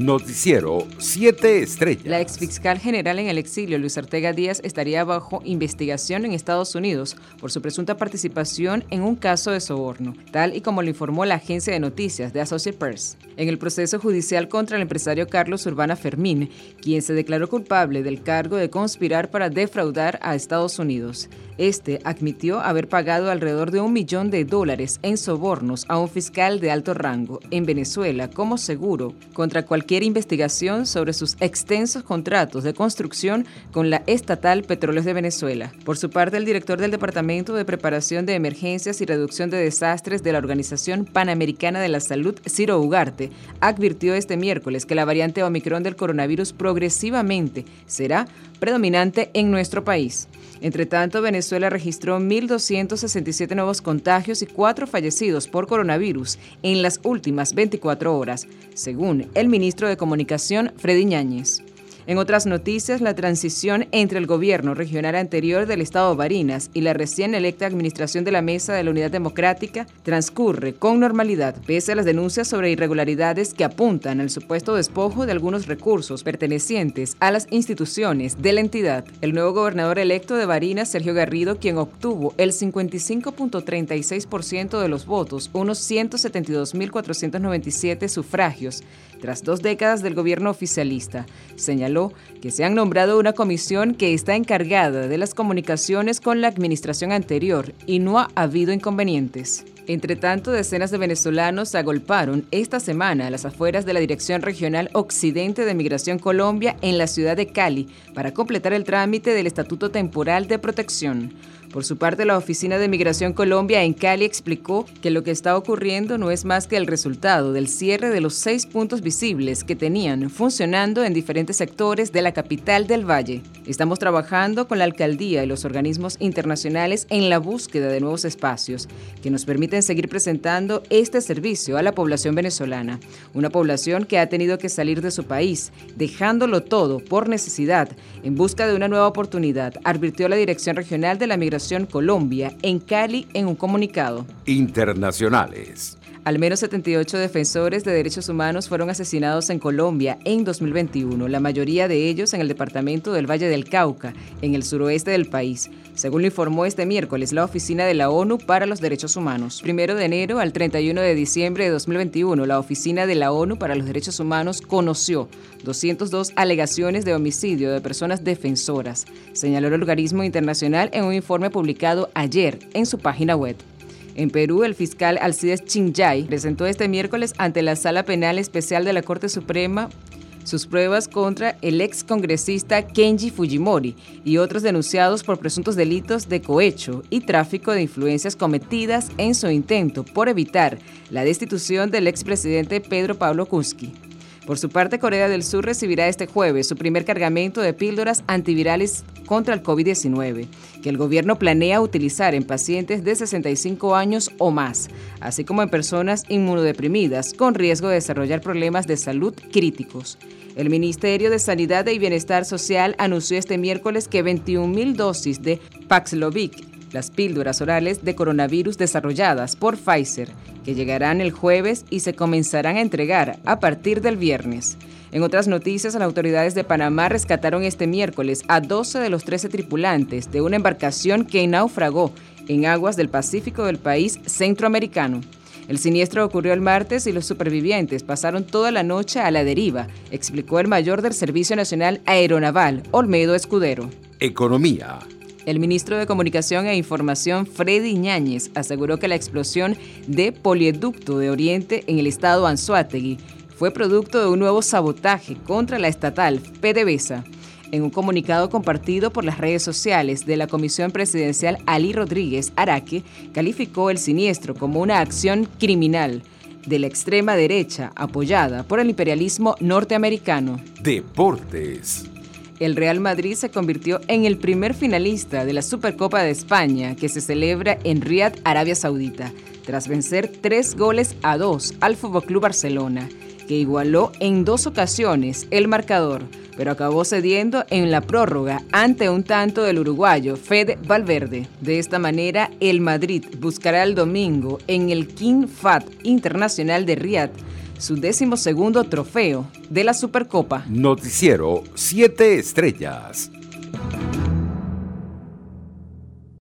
Noticiero 7 Estrellas. La exfiscal general en el exilio, Luis Ortega Díaz, estaría bajo investigación en Estados Unidos por su presunta participación en un caso de soborno, tal y como lo informó la agencia de noticias de Associated Press. En el proceso judicial contra el empresario Carlos Urbana Fermín, quien se declaró culpable del cargo de conspirar para defraudar a Estados Unidos. Este admitió haber pagado alrededor de un millón de dólares en sobornos a un fiscal de alto rango en Venezuela como seguro contra cualquier investigación sobre sus extensos contratos de construcción con la estatal Petróleos de Venezuela. Por su parte, el director del Departamento de Preparación de Emergencias y Reducción de Desastres de la Organización Panamericana de la Salud, Ciro Ugarte, advirtió este miércoles que la variante Omicron del coronavirus progresivamente será predominante en nuestro país. Entre tanto, Venezuela registró 1.267 nuevos contagios y 4 fallecidos por coronavirus en las últimas 24 horas, según el ministro de Comunicación, Freddy Ñáñez. En otras noticias, la transición entre el gobierno regional anterior del Estado Barinas y la recién electa administración de la Mesa de la Unidad Democrática transcurre con normalidad, pese a las denuncias sobre irregularidades que apuntan al supuesto despojo de algunos recursos pertenecientes a las instituciones de la entidad. El nuevo gobernador electo de Barinas, Sergio Garrido, quien obtuvo el 55.36% de los votos, unos 172.497 sufragios, tras dos décadas del gobierno oficialista, señaló que se han nombrado una comisión que está encargada de las comunicaciones con la administración anterior y no ha habido inconvenientes. Entre tanto, decenas de venezolanos agolparon esta semana a las afueras de la Dirección Regional Occidente de Migración Colombia en la ciudad de Cali para completar el trámite del Estatuto Temporal de Protección. Por su parte, la Oficina de Migración Colombia en Cali explicó que lo que está ocurriendo no es más que el resultado del cierre de los seis puntos visibles que tenían funcionando en diferentes sectores de la capital del Valle. Estamos trabajando con la alcaldía y los organismos internacionales en la búsqueda de nuevos espacios que nos permiten seguir presentando este servicio a la población venezolana, una población que ha tenido que salir de su país, dejándolo todo por necesidad, en busca de una nueva oportunidad, advirtió la Dirección Regional de la Migración Colombia en Cali en un comunicado. Internacionales. Al menos 78 defensores de derechos humanos fueron asesinados en Colombia en 2021, la mayoría de ellos en el departamento del Valle del Cauca, en el suroeste del país, según lo informó este miércoles la Oficina de la ONU para los Derechos Humanos. Primero de enero al 31 de diciembre de 2021, la Oficina de la ONU para los Derechos Humanos conoció 202 alegaciones de homicidio de personas defensoras, señaló el organismo internacional en un informe publicado ayer en su página web. En Perú, el fiscal Alcides Chinjay presentó este miércoles ante la Sala Penal Especial de la Corte Suprema sus pruebas contra el ex congresista Kenji Fujimori y otros denunciados por presuntos delitos de cohecho y tráfico de influencias cometidas en su intento por evitar la destitución del expresidente Pedro Pablo Kuski. Por su parte, Corea del Sur recibirá este jueves su primer cargamento de píldoras antivirales contra el COVID-19, que el gobierno planea utilizar en pacientes de 65 años o más, así como en personas inmunodeprimidas con riesgo de desarrollar problemas de salud críticos. El Ministerio de Sanidad y Bienestar Social anunció este miércoles que 21.000 dosis de Paxlovid las píldoras orales de coronavirus desarrolladas por Pfizer, que llegarán el jueves y se comenzarán a entregar a partir del viernes. En otras noticias, las autoridades de Panamá rescataron este miércoles a 12 de los 13 tripulantes de una embarcación que naufragó en aguas del Pacífico del país centroamericano. El siniestro ocurrió el martes y los supervivientes pasaron toda la noche a la deriva, explicó el mayor del Servicio Nacional Aeronaval, Olmedo Escudero. Economía. El ministro de Comunicación e Información, Freddy Ñáñez, aseguró que la explosión de polieducto de Oriente en el estado Anzuategui fue producto de un nuevo sabotaje contra la estatal PDVSA. En un comunicado compartido por las redes sociales de la Comisión Presidencial, Ali Rodríguez Araque calificó el siniestro como una acción criminal de la extrema derecha apoyada por el imperialismo norteamericano. Deportes el Real Madrid se convirtió en el primer finalista de la Supercopa de España que se celebra en Riyadh, Arabia Saudita, tras vencer tres goles a dos al FC Barcelona, que igualó en dos ocasiones el marcador, pero acabó cediendo en la prórroga ante un tanto del uruguayo Fede Valverde. De esta manera, el Madrid buscará el domingo en el King Fat Internacional de Riyadh su décimo segundo trofeo de la Supercopa. Noticiero 7 Estrellas.